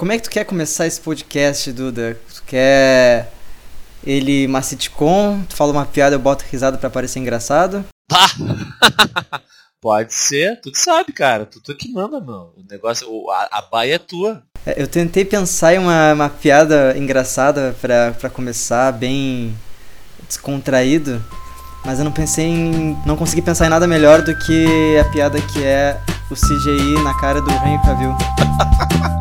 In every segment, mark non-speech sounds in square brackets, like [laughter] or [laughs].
como é que tu quer começar esse podcast, Duda? Tu quer ele uma sitcom? Tu fala uma piada, eu boto risada pra parecer engraçado? Pá! [laughs] Pode ser, tu que sabe, cara. Tu, tu que manda, meu. O negócio, a, a baia é tua. É, Eu tentei pensar em uma, uma piada engraçada pra, pra começar, bem descontraído, mas eu não pensei em. não consegui pensar em nada melhor do que a piada que é o CGI na cara do Henry Cavill. [laughs]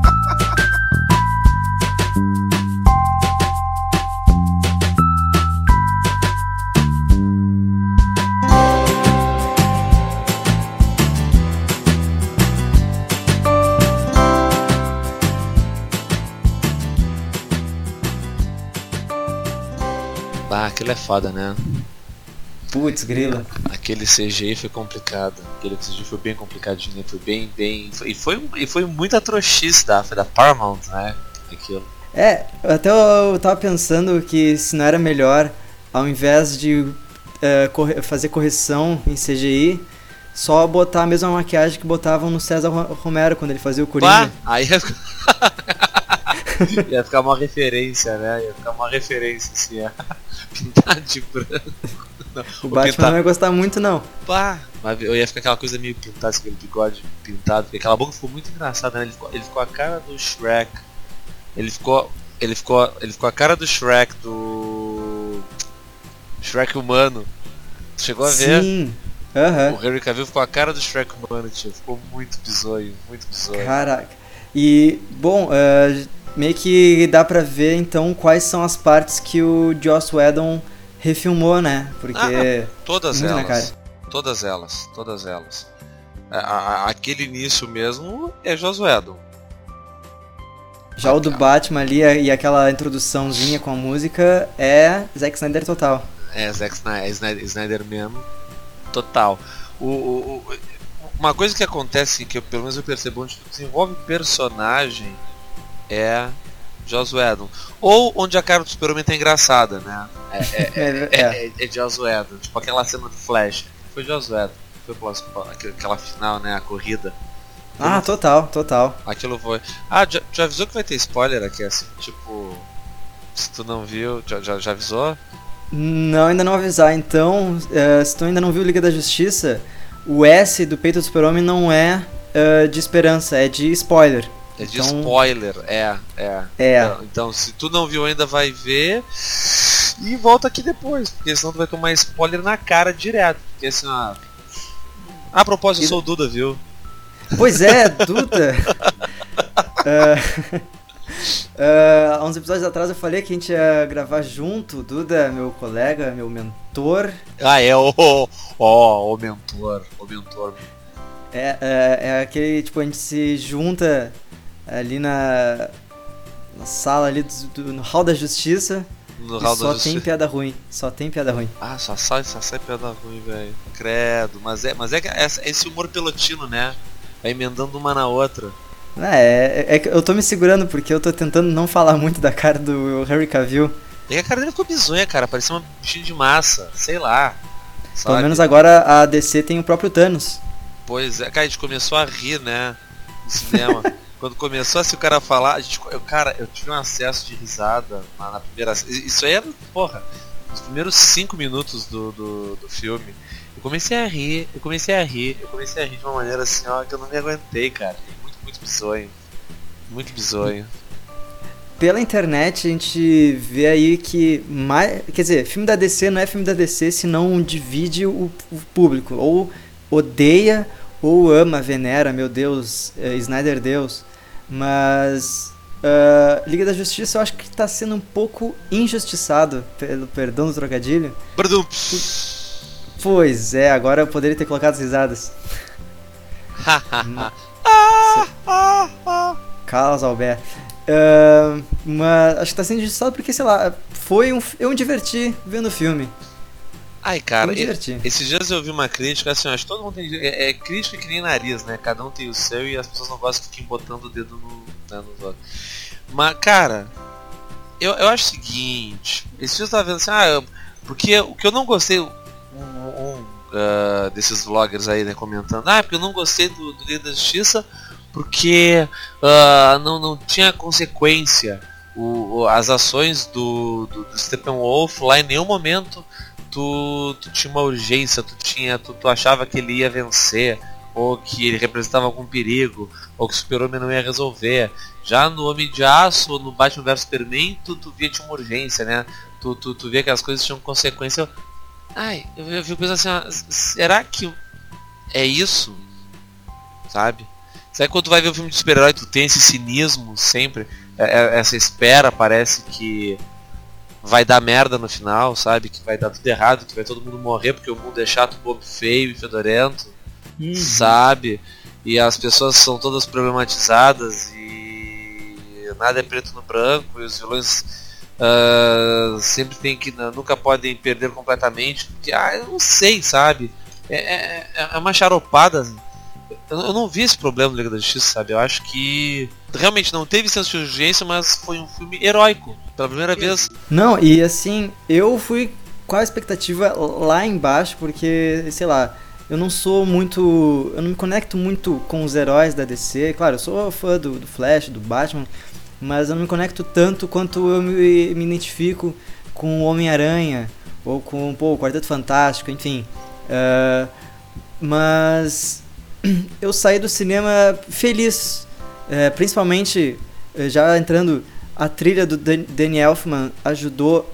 aquilo é foda, né? Putz, grila. Aquele CGI foi complicado. Aquele CGI foi bem complicadinho, né? Foi bem, bem. E foi, e foi muita trouxice da, foi da Paramount, né? Aquilo. É, até eu tava pensando que se não era melhor, ao invés de eh, corre- fazer correção em CGI, só botar a mesma maquiagem que botavam no César Ro- Romero quando ele fazia o Bah, Coringa. aí [laughs] [laughs] ia ficar... uma referência, né? Ia ficar uma referência assim, é. [laughs] Pintar de branco. O Ou Batman pintar- não ia gostar muito, não. Pá, mas eu ia ficar aquela coisa meio pintada, assim, aquele bigode pintado, porque aquela boca ficou muito engraçada, né? Ele ficou, ele ficou a cara do Shrek. Ele ficou. Ele ficou. Ele ficou a cara do Shrek do. Shrek humano. Tu chegou a ver? Sim. Aham. O Henry Cavill ficou a cara do Shrek humano, tio. Ficou muito bizonho, muito bizonho. Caraca. E, bom, eh, meio que dá pra ver então quais são as partes que o Joss Whedon refilmou, né? Porque. Todas muito elas. Todas elas, todas elas. A- a- aquele início mesmo é Josuedon. Já o do Batman ali e aquela introduçãozinha com a música é Zack Snyder total. É, Zack Snyder, é Snyder, Snyder mesmo. Total. O, o- o- uma coisa que acontece, que eu, pelo menos eu percebo, onde tu desenvolve personagem é Joss Whedon. Ou onde a cara do super-homem tá engraçada, né? É, é, [laughs] É, é, é. é, é Joss Whedon. Tipo aquela cena do Flash. Foi Joss Whedon. Foi aquela, final, né? A corrida. Ah, total, total. Aquilo foi. Ah, já, já avisou que vai ter spoiler aqui, assim? Tipo. Se tu não viu, já, já, já avisou? Não, ainda não avisar. Então, eh, se tu ainda não viu Liga da Justiça, o S do peito do super-homem não é eh, de esperança, é de spoiler. É de Então- spoiler, é, é. É. Então, então, se tu não viu ainda, vai ver. E volta aqui depois, porque senão tu vai tomar spoiler na cara direto. Porque assim. A propósito, eu sou o Duda, viu? Pois é, Duda. Eh, [laughs] eh, há uns episódios atrás eu falei que a gente ia gravar junto, Duda, meu colega, meu mentor. Ah, é o. Ó, o mentor. O mentor. É, é, é aquele, tipo, a gente se junta ali na, na sala ali do, do- no hall da justiça No Hall da só Justiça. tem piada ruim, só tem piada ruim. Ah, só sai, só sai piada ruim, velho. Credo. Mas é, mas é que essa- esse humor pelotino, né? Vai emendando uma na outra. É, é, é que eu tô me segurando porque eu tô tentando não falar muito da cara do Harry Cavill. E a cara dele ficou bizonha, cara. Parecia uma bichinha de massa. Sei lá. Pelo Sabe? menos agora a DC tem o próprio Thanos. Pois é, cara, a gente começou a rir, né? No cinema. [laughs] Quando começou assim o cara falar, a gente, eu, cara, eu tive um acesso de risada na, na primeira. Isso aí era, porra, os primeiros cinco minutos do, do, do filme. Eu comecei a rir, eu comecei a rir, eu comecei a rir de uma maneira assim, ó, que eu não me aguentei, cara. Muito, muito bizonho. Muito bizonho. Pela internet a gente vê aí que mais, quer dizer, filme da DC não é filme da DC se não divide o, o público, ou odeia ou ama, venera, meu Deus, eh, Snyder Deus. Mas ah, Liga da Justiça eu acho que tá sendo um pouco injustiçado, pelo perdão do trocadilho. Bradum. Pois é, agora eu poderia ter colocado as risadas. Carlos Albert. Ah, mas acho que tá sendo injustiçado porque, sei lá, foi um. Eu me diverti vendo o filme. Ai, cara, esses dias eu vi uma crítica, assim, acho que todo mundo tem. É, é crítica que nem nariz, né? Cada um tem o seu e as pessoas não gostam que fiquem botando o dedo no, né, nos outros. Mas, cara, eu, eu acho o seguinte: esses dias eu tava vendo assim, ah, eu- porque o que eu não gostei. Um, um, ah, desses vloggers aí, né, comentando, ah, porque eu não gostei do, do Liga da Justiça porque uh, não, não tinha consequência. O, as ações do, do, do Steppenwolf lá em nenhum momento tu, tu tinha uma urgência, tu tinha, tu, tu achava que ele ia vencer, ou que ele representava algum perigo, ou que o super-homem não ia resolver. Já no Homem de Aço, no Batman vs Superman, tu, tu via tinha uma urgência, né? Tu, tu, tu via que as coisas tinham consequência. Ai, eu, eu fico pensando assim, será que é isso? Sabe? Será que quando tu vai ver um filme de super-herói tu tem esse cinismo sempre? É, é, essa espera parece que vai dar merda no final, sabe? Que vai dar tudo errado, que vai todo mundo morrer porque o mundo é chato, bobo, feio e fedorento, uhum. sabe? E as pessoas são todas problematizadas e nada é preto no branco e os vilões uh, sempre tem que nunca podem perder completamente porque ah, eu não sei, sabe? É, é, é uma charopada eu não vi esse problema no Liga da Justiça, sabe? Eu acho que realmente não teve senso de urgência, mas foi um filme heróico, pela primeira vez. Não, e assim, eu fui com a expectativa lá embaixo, porque, sei lá, eu não sou muito. Eu não me conecto muito com os heróis da DC. Claro, eu sou fã do, do Flash, do Batman, mas eu não me conecto tanto quanto eu me, me identifico com o Homem-Aranha, ou com pô, o Quarteto Fantástico, enfim. Uh, mas [clears throat] eu saí do cinema feliz, é, principalmente é, já entrando a trilha do Dan Danny Elfman ajudou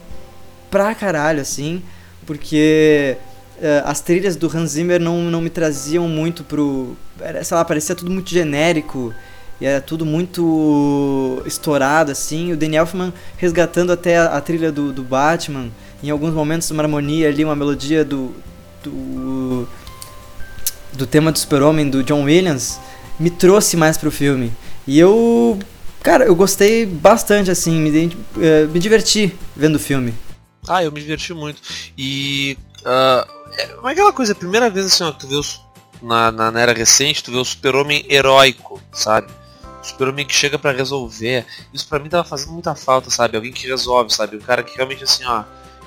pra caralho assim, porque é, as trilhas do Hans Zimmer não, não me traziam muito pro, sei lá, parecia tudo muito genérico e era tudo muito estourado assim. O Danny Elfman resgatando até a, a trilha do, do Batman, em alguns momentos uma harmonia ali, uma melodia do, do do tema do Super-Homem do John Williams me trouxe mais pro filme. E eu, cara, eu gostei bastante assim, me, uh, me diverti vendo o filme. Ah, eu me diverti muito. E uh, é aquela coisa, a primeira vez assim, ó, que tu vê os, na, na, na era recente, tu vê o Super-Homem heróico, sabe? super-homem que chega para resolver. Isso para mim tava fazendo muita falta, sabe? Alguém que resolve, sabe? Um cara que realmente assim, ó,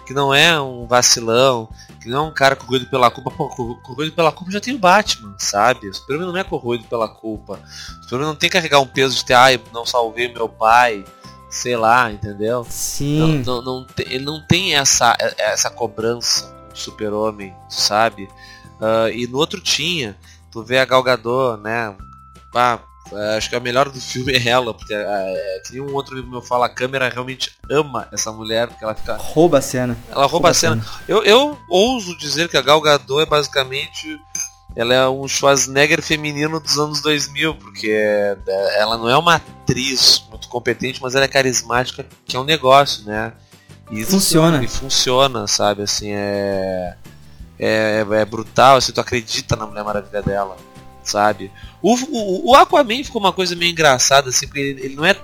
que não é um vacilão, que não é um cara corroído pela culpa. Pô, corroído pela culpa já tem o Batman, sabe? O Superman não é corroído pela culpa. O Superman não tem que carregar um peso de ter, ai, não salvei meu pai, sei lá, entendeu? Sim. Não, não, não ele não tem essa, essa cobrança Super-Homem, sabe? Uh, e no outro tinha, tu vê a Gal Gadot, né? Ah, acho que a melhor do filme é ela, porque é, é, um outro amigo meu fala, a câmera realmente ama essa mulher, porque ela fica. Rouba a cena. Ela rouba, rouba a cena. cena. Eu, eu ouso dizer que a Gal Gadot é basicamente. Ela é um Schwarzenegger feminino dos anos 2000, porque é, é, ela não é uma atriz muito competente, mas ela é carismática, que é um negócio, né? E funciona. E funciona, sabe? Assim, é. É, é brutal, assim, tu acredita na Mulher Maravilha dela sabe? O, o, o, Aquaman ficou uma coisa meio engraçada, assim, porque ele, ele não é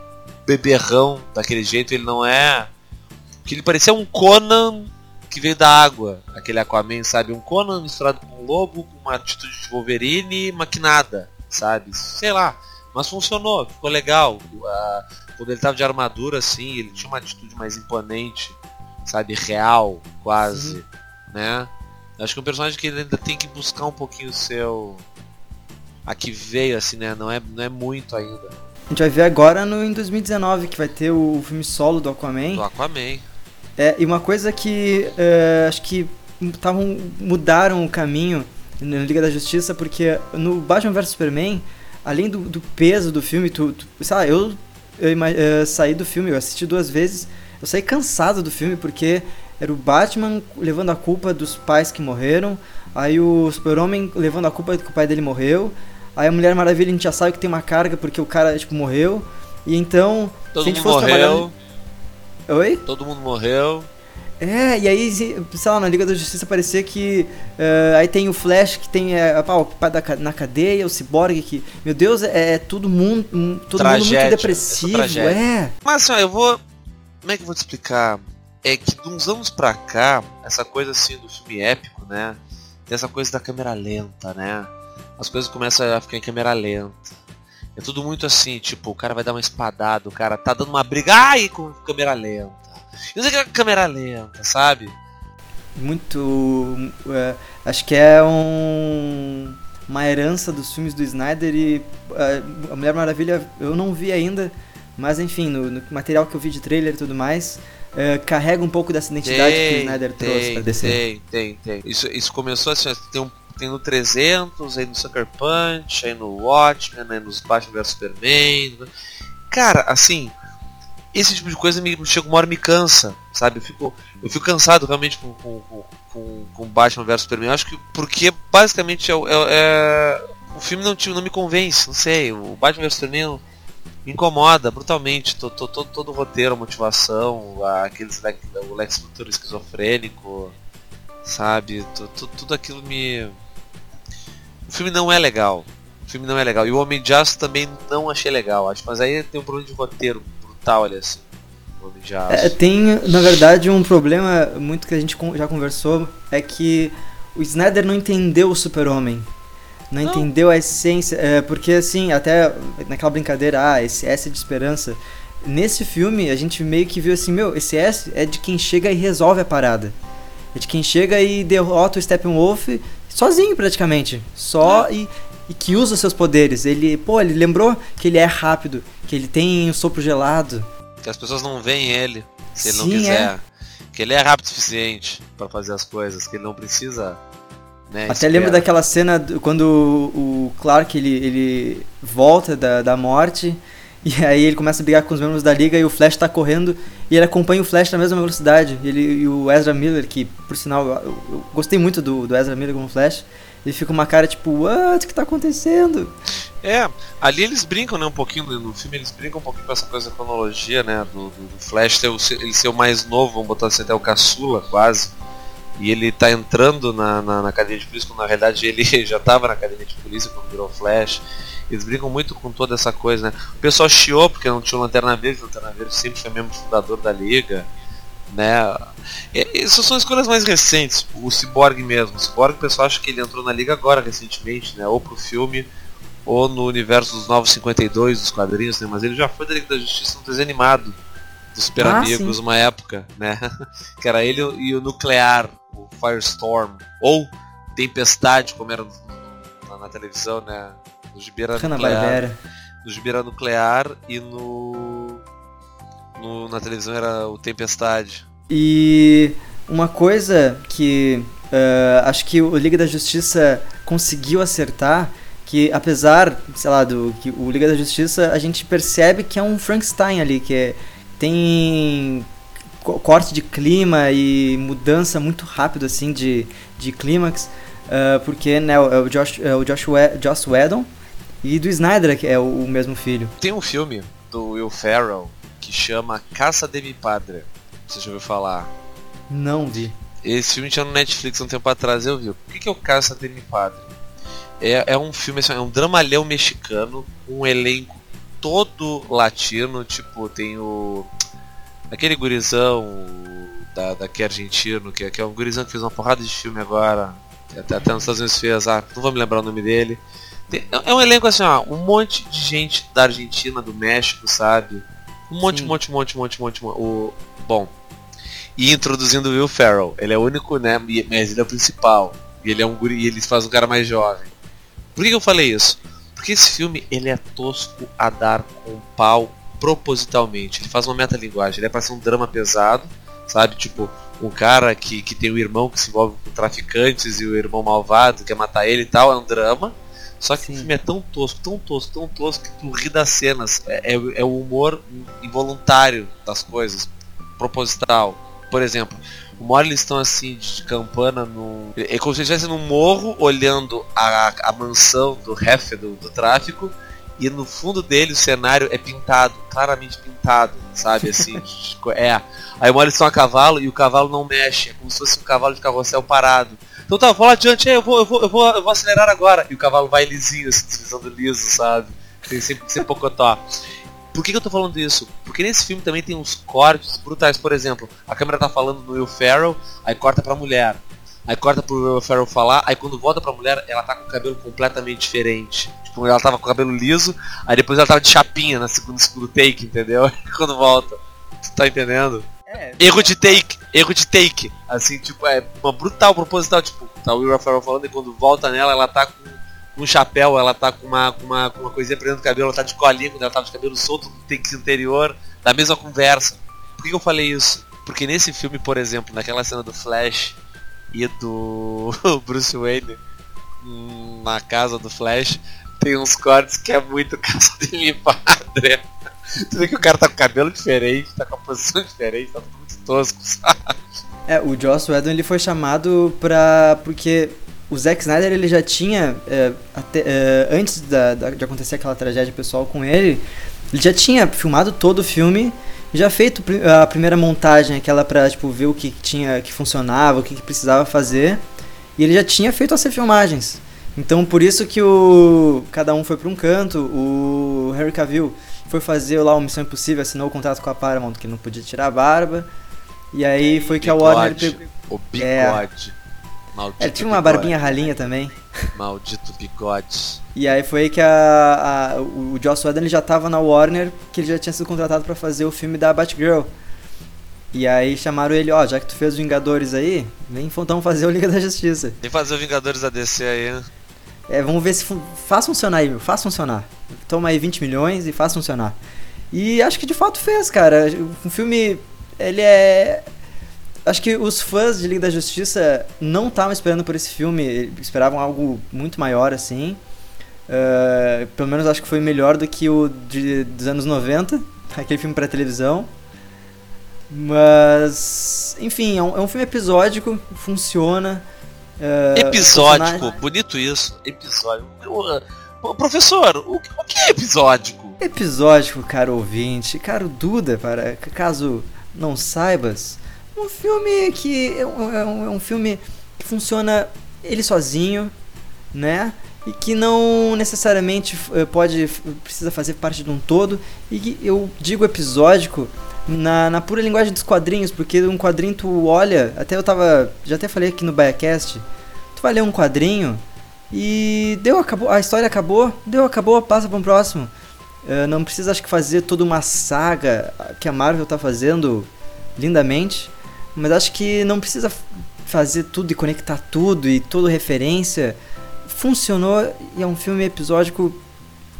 beberrão daquele jeito, ele não é. Que ele parecia um Conan que veio da água, aquele Aquaman, sabe? Um Conan misturado com um lobo, com uma atitude de Wolverine maquinada, sabe? Sei lá. Mas funcionou, ficou legal. quando ele tava de armadura, assim, ele tinha uma atitude mais imponente, sabe? Real, quase, Sim. né? Acho que é um personagem que ele ainda tem que buscar um pouquinho o seu a que veio, assim, né? Não é, não é muito ainda. A gente vai ver agora no, em 2019 que vai ter o, filme solo do Aquaman. Do Aquaman. É, e uma coisa que uh, acho que tavam, mudaram o caminho na Liga da Justiça, porque no Batman vs Superman, além do, do peso do filme, tu, tu sei lá, eu, eu uh, saí do filme, eu assisti duas vezes, eu saí cansado do filme porque era o Batman levando a culpa dos pais que morreram, aí o Super-Homem levando a culpa que o pai dele morreu, Aí a Mulher Maravilha a gente já sabe que tem uma carga porque o cara, tipo, morreu. E então, Todo se a gente fosse morreu. trabalhar. Oi? Todo mundo morreu. É, e aí, sei lá, na Liga da Justiça parecia que. Uh, aí tem o Flash que tem uh, o pai da, na cadeia, o Cyborg que. Meu Deus, é, é tudo mundo. Um, todo Tragédia, mundo muito depressivo. É. Mas assim, ó, eu vou. Como é que eu vou te explicar? É que de uns anos pra cá, essa coisa assim do filme épico, né? Tem essa coisa da câmera lenta, né? As coisas começam a ficar em câmera lenta. É tudo muito assim, tipo, o cara vai dar uma espadada, o cara tá dando uma briga, ai, com câmera lenta. Não sei que é câmera lenta, sabe? Muito. É, acho que é um. uma herança dos filmes do Snyder e uh, a Mulher Maravilha eu não vi ainda, mas enfim, no, no material que eu vi de trailer e tudo mais, uh, carrega um pouco dessa identidade tem, que o Snyder tem, trouxe pra DC. Tem, tem, tem. Isso, isso começou assim, tem, um, tem no 300, aí no Sucker Punch, aí no Watchmen, aí nos Batman vs Superman. Cara, assim, esse tipo de coisa me chega uma hora me cansa, sabe? Eu fico, eu fico cansado realmente com, com, com, com Batman vs Superman. Eu acho que porque basicamente é, é, é o filme não, não me convence, não sei. O Batman vs Superman me incomoda brutalmente. Todo, todo, todo o roteiro, a motivação, aqueles o Lex Luthor esquizofrênico, sabe? Tudo, tudo aquilo me. O filme não é legal. O filme não é legal. E o Homem de Aço também não achei legal, acho. Mas aí tem um problema de roteiro brutal, olha assim. É, tem, na verdade, um problema muito que a gente já conversou, é que o Snyder não entendeu o super-homem. Não, não, entendeu a essência. É, porque, assim, até naquela brincadeira, ah, esse S é de esperança. Nesse filme, a gente meio que viu assim, meu, esse S é de quem chega e resolve a parada. É de quem chega e derrota o Steppenwolf sozinho, praticamente. Só é. e, e que usa seus poderes. Ele, pô, ele lembrou que ele é rápido, que ele tem um sopro gelado. Que as pessoas não veem ele se ele Sim, não quiser. É. Que ele é rápido o suficiente para fazer as coisas, que ele não precisa. Né, Até lembro daquela cena do, quando o Clark ele, ele volta da, da morte e aí ele começa a brigar com os membros da liga e o Flash tá correndo e ele acompanha o Flash na mesma velocidade. Ele, e o Ezra Miller, que por sinal eu, eu gostei muito do, do Ezra Miller como Flash, ele fica uma cara tipo, what? O que tá acontecendo? É, ali eles brincam, né, um pouquinho, no filme eles brincam um pouquinho com essa coisa da cronologia, né, do, do, do Flash ter o, ele ser o mais novo, vamos botar assim, até o caçula, quase. E ele tá entrando na, na, na cadeia de polícia, quando na realidade ele [laughs] já tava na cadeia de polícia quando virou Flash. Eles brincam muito com toda essa coisa, né. O pessoal chiou porque não tinha o Lanterna Verde, o Lanterna Verde sempre foi membro fundador da Liga né? Essas são escolhas mais recentes, o Cyborg mesmo. O Cyborg, o pessoal acha que ele entrou na liga agora, recentemente, né? Ou pro filme, ou no universo dos Novos 52, dos quadrinhos, né? Mas ele já foi da Liga da Justiça no desenho animado dos Super ah, Amigos, sim. uma época, né? [laughs] que era ele e o Nuclear, o Firestorm, ou Tempestade, como era na, na televisão, né? No Gibira Nuclear. No Gibira Nuclear e no no, na televisão era o Tempestade. E uma coisa que uh, acho que o Liga da Justiça conseguiu acertar que apesar, sei lá, do que o Liga da Justiça, a gente percebe que é um Frankenstein ali, que é, tem corte de clima e mudança muito rápido assim de, de clímax, uh, porque né, o Josh, o Josh, Josh Whedon e do Snyder que é o, o mesmo filho. Tem um filme do Will Ferrell que chama Caça de Mi Padre. Você já ouviu falar? Não vi. Esse filme tinha no Netflix um tempo atrás, eu vi. O que é o Caça de Mi Padre? É, é um filme, assim, é um dramalhão mexicano, um elenco todo latino, tipo, tem o. aquele gurizão da, daqui argentino, que, que é um gurizão que fez uma porrada de filme agora, até, até nos Estados Unidos fez, ah, não vou me lembrar o nome dele. Tem, é um elenco assim, ó, um monte de gente da Argentina, do México, sabe? Um monte, Sim. monte, monte, monte, monte, monte. O, bom. E introduzindo o Will Ferrell. Ele é o único, né? Mas ele é o principal. E ele é um guri, e ele faz um cara mais jovem. Por que, eu falei isso? Porque esse filme ele é tosco a dar com pau propositalmente. Ele faz uma metalinguagem. Ele é pra ser um drama pesado, sabe? Tipo, um cara que, que tem um irmão que se envolve com traficantes e o irmão malvado quer matar ele e tal. É um drama. Só que Sim. o filme é tão tosco, tão tosco, tão tosco que tu ri das cenas. É, é, é o humor involuntário das coisas, proposital. Por exemplo, uma hora eles estão assim de campana no. É como se estivesse num morro olhando a, a mansão do ref do, do tráfico e no fundo dele o cenário é pintado, claramente pintado, sabe? Assim, [laughs] é. Aí uma hora eles estão a cavalo e o cavalo não mexe, é como se fosse um cavalo de carrossel parado. Então tá, vou lá adiante, eu vou, eu vou, eu vou, eu vou acelerar agora. E o cavalo vai lisinho, assim, deslizando liso, sabe? Tem sempre, sempre pocotó. Por que, que, eu tô falando isso? Porque nesse filme também tem uns cortes brutais. Por exemplo, a câmera tá falando no Will Ferrell, aí corta pra mulher. Aí corta pro Will Ferrell falar, aí quando volta pra mulher, ela tá com o cabelo completamente diferente. Tipo, ela tava com o cabelo liso, aí depois ela tava de chapinha na segunda segundo take, entendeu? [laughs] quando volta. Tu tá entendendo? É, erro de take, erro de take. Assim, tipo, é uma brutal proposital, tipo, tá o Will Ferrell falando e quando volta nela, ela tá com um chapéu, ela tá com uma, com uma, com uma coisinha prendendo o cabelo, ela tá de colinha quando ela tá de cabelo solto no take anterior, da mesma conversa. Por que eu falei isso? Porque nesse filme, por exemplo, naquela cena do Flash e do [laughs] Bruce Wayne hum, na casa do Flash, tem uns cortes que é muito [laughs] casa de padre. Tu vê que o cara tá com cabelo diferente, tá com a posição diferente, tá tudo [laughs] É, o Joss Whedon ele foi chamado pra. porque o Zack Snyder ele já tinha. É, até, é, antes da, da, de acontecer aquela tragédia pessoal com ele, ele já tinha filmado todo o filme, já feito a primeira montagem, aquela pra tipo, ver o que tinha que funcionava, o que, que precisava fazer. E ele já tinha feito as filmagens. Então por isso que o cada um foi para um canto, o Harry Cavill foi fazer lá o Missão Impossível, assinou o contrato com a Paramount que não podia tirar a barba. E aí foi que a Warner pegou. O bigode. É, Maldito Ele tinha uma bigode. barbinha ralinha também. Maldito bigode. E aí foi que a, a o Joss Whedon ele já tava na Warner, que ele já tinha sido contratado para fazer o filme da Batgirl. E aí chamaram ele, ó, já que tu fez os Vingadores aí, vem então fazer o Liga da Justiça. Vem fazer o Vingadores ADC aí, né? É, vamos ver se faz funcionar aí, meu. Faz funcionar. Toma aí 20 milhões e faz funcionar. E acho que de fato fez, cara. O filme, ele é. Acho que os fãs de Liga da Justiça não estavam esperando por esse filme, esperavam algo muito maior, assim. Uh, pelo menos acho que foi melhor do que o de, dos anos 90, [laughs] aquele filme para televisão. Mas, enfim, é um, é um filme episódico, funciona. Uh, episódico, personagem... bonito isso. Episódio. Uh, professor, o, o, que é episódico? Episódico, caro ouvinte, caro Duda, para caso não saibas, um filme que é um, é um, é um filme que funciona ele sozinho, né? E que não necessariamente eh, pode precisa fazer parte de um todo. E eu digo episódico na, na pura linguagem dos quadrinhos, porque um quadrinho tu olha, até eu tava, já até falei aqui no Biacast, tu vai ler um quadrinho e deu, acabou, a história acabou, deu, acabou, passa para um próximo. Uh, não precisa acho que fazer toda uma saga que a Marvel tá fazendo lindamente, mas acho que não precisa fazer tudo e conectar tudo e toda referência. Funcionou e é um filme episódico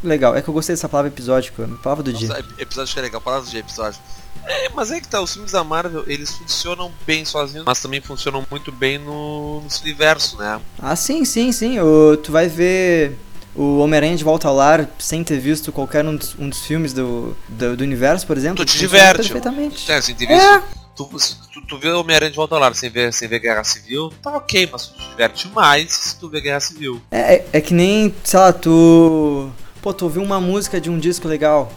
legal. É que eu gostei dessa palavra episódico, a palavra do Nossa, dia. Episódico é legal, palavra do dia, episódio. É, mas é que tá, os filmes da Marvel, eles funcionam bem sozinhos, mas também funcionam muito bem no, no universo, né? Ah, sim, sim, sim. O, tu vai ver o Homem-Aranha de Volta ao Lar sem ter visto qualquer um dos, um dos filmes do, do, do, universo, por exemplo. Tu te diverte. Perfeitamente. É, sem ter visto. É. Tu, tu, tu vê Homem-Aranha de Volta ao Lar sem ver, sem ver Guerra Civil, tá ok, mas tu te diverte mais se tu ver Guerra Civil. É, é, é que nem, sei lá, tu. Pô, tu ouviu uma música de um disco legal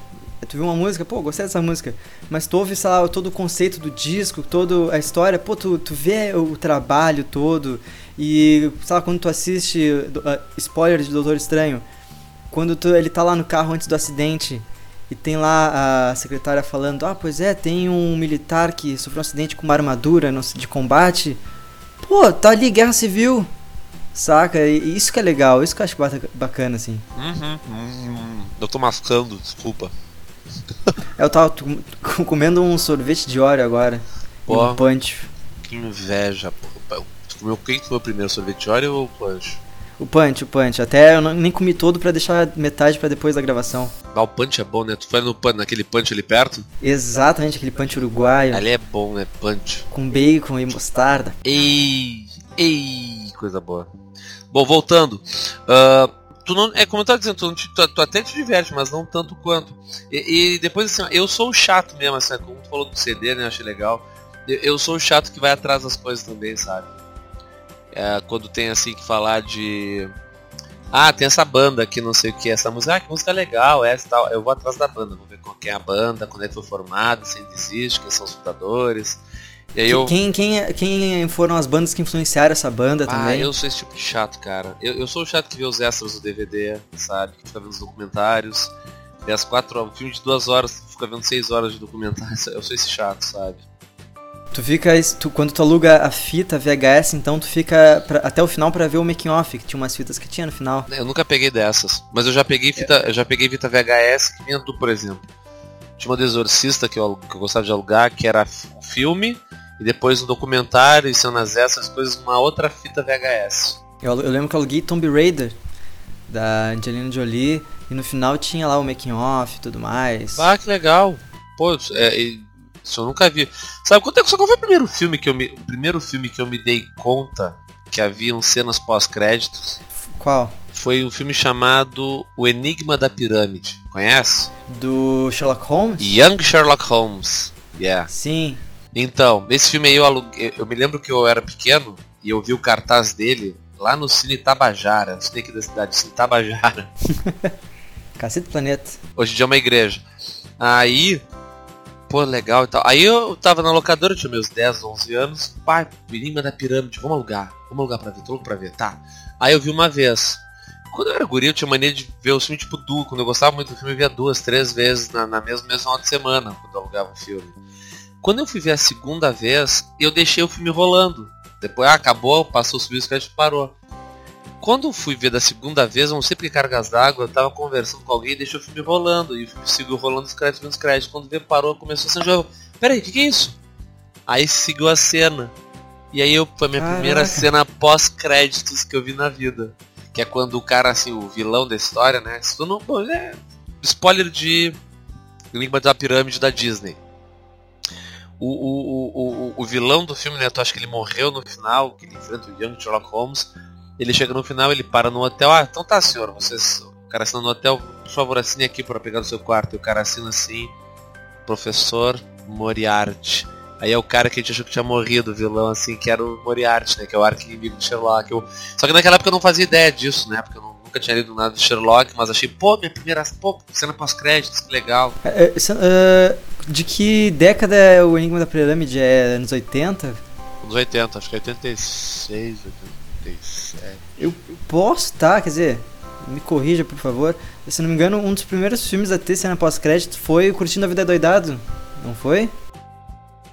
tu viu uma música, pô, gostei dessa música, mas tu ouve, sei lá, todo o conceito do disco, toda a história, pô, tu, tu vê o trabalho todo, e, lá, quando tu assiste uh, spoiler de Doutor Estranho, quando tu, ele tá lá no carro antes do acidente, e tem lá a secretária falando, ah, pois é, tem um militar que sofreu um acidente com uma armadura de combate, pô, tá ali, guerra civil, saca? E isso que é legal, isso que eu acho bacana, assim. Uhum, uhum. Eu tô mascando, desculpa. Eu tava comendo um sorvete de óleo agora. Pô, um punch. Que inveja, pô. Tu comeu quem foi o primeiro sorvete ou o punch? O punch, o punch. Até eu não, nem comi todo para deixar metade para depois da gravação. Ah, o punch é bom, né? Tu foi no punch, naquele punch ali perto? Exatamente, aquele punch uruguaio. Ali é bom, né? Punch. Com bacon e mostarda. Ei, ei, coisa boa. Bom, voltando. Uh, tu não. É como eu tava dizendo, tu, tu, tu, até te diverte, mas não tanto quanto. E, e, depois assim, eu sou o chato mesmo, assim, como tu falou do CD, né? Achei legal. Eu, eu sou o chato que vai atrás das coisas também, sabe? É, quando tem assim que falar de. Ah, tem essa banda aqui, não sei o que, essa música, ah, que música legal, essa e tal. Eu vou atrás da banda, vou ver quem é a banda, quando é que foi formada, se ainda existe, quem são os fundadores. E aí eu... quem, quem, quem foram as bandas que influenciaram essa banda ah, também? eu sou esse tipo de chato, cara. Eu, eu sou o chato que vê os extras do DVD, sabe? Que fica vendo os documentários. Vê as quatro horas, um filme de duas horas, fica vendo seis horas de documentário. [laughs] Eu sou esse chato, sabe? Tu fica. Tu, quando tu aluga a fita VHS, então tu fica pra, até o final para ver o making off, que tinha umas fitas que tinha no final. Eu nunca peguei dessas, mas eu já peguei fita, eu já peguei fita VHS que vinha por exemplo. Tinha uma do Exorcista que eu, que eu gostava de alugar, que era o filme, e depois um documentário e cenas essas coisas numa outra fita VHS. Eu, eu lembro que eu aluguei Tomb Raider da Angelina Jolie, e no final tinha lá o making off e tudo mais. Ah, que legal. Pô, é, isso eu nunca vi. Sabe quanto é que qual foi o primeiro filme que eu me, o primeiro filme que eu me dei conta que haviam cenas pós-créditos? Qual? Foi um filme chamado O Enigma da Pirâmide. Conhece? Do Sherlock Holmes? Young Sherlock Holmes. Yeah. Sim. Então, nesse filme aí eu aluguei, eu me lembro que eu era pequeno e eu vi o cartaz dele lá no Cine Tabajara, no cine aqui da cidade, Cine Tabajara. [laughs] Cacete Planeta. Hoje em dia é uma igreja. Aí, pô, legal e tal. Aí eu tava na locadora, tinha meus 10, 11 anos. Pai, Enigma da Pirâmide, vamos alugar. Vamos alugar pra ver, tô louco pra ver, tá. Aí eu vi uma vez. Quando eu era guri, eu tinha mania de ver o filme tipo duas. Quando eu gostava muito do filme, eu via duas, três vezes na, na mesma, mesma hora de semana, quando eu alugava um filme. Quando eu fui ver a segunda vez, eu deixei o filme rolando. Depois, ah, acabou, passou o serviço crédito parou. Quando eu fui ver da segunda vez, não sei porque cargas d'água, eu tava conversando com alguém e deixou o filme rolando. E o filme seguiu rolando os créditos nos créditos. Quando veio parou, começou a ser um jogo. Peraí, o que, que é isso? Aí seguiu a cena. E aí eu, foi a minha Caraca. primeira cena pós-créditos que eu vi na vida. Que é quando o cara, assim, o vilão da história, né? Tu não. Bom, é spoiler de Enigma da Pirâmide da Disney. O, o, o, o, o vilão do filme, né? Tu acha que ele morreu no final, que ele enfrenta o Young Sherlock Holmes. Ele chega no final, ele para no hotel. Ah, então tá, senhor, vocês. O cara assina no hotel, por favor, assine aqui para pegar o seu quarto. E o cara assina assim, professor Moriarty. Aí é o cara que a gente achou que tinha morrido, o vilão, assim, que era o Moriarty, né? Que é o arqui-inimigo de Sherlock. Eu... Só que naquela época eu não fazia ideia disso, né? Porque eu não- nunca tinha lido nada de Sherlock, mas achei, pô, minha primeira pô, cena pós-créditos, que legal. É, de que década é o Enigma da Pirâmide? É anos 80? Anos 80, acho que é 86, 87. Eu posso estar, quer dizer, me corrija por favor. Se não me engano, um dos primeiros filmes a ter cena pós-crédito foi o Curtindo a Vida Doidado, não foi?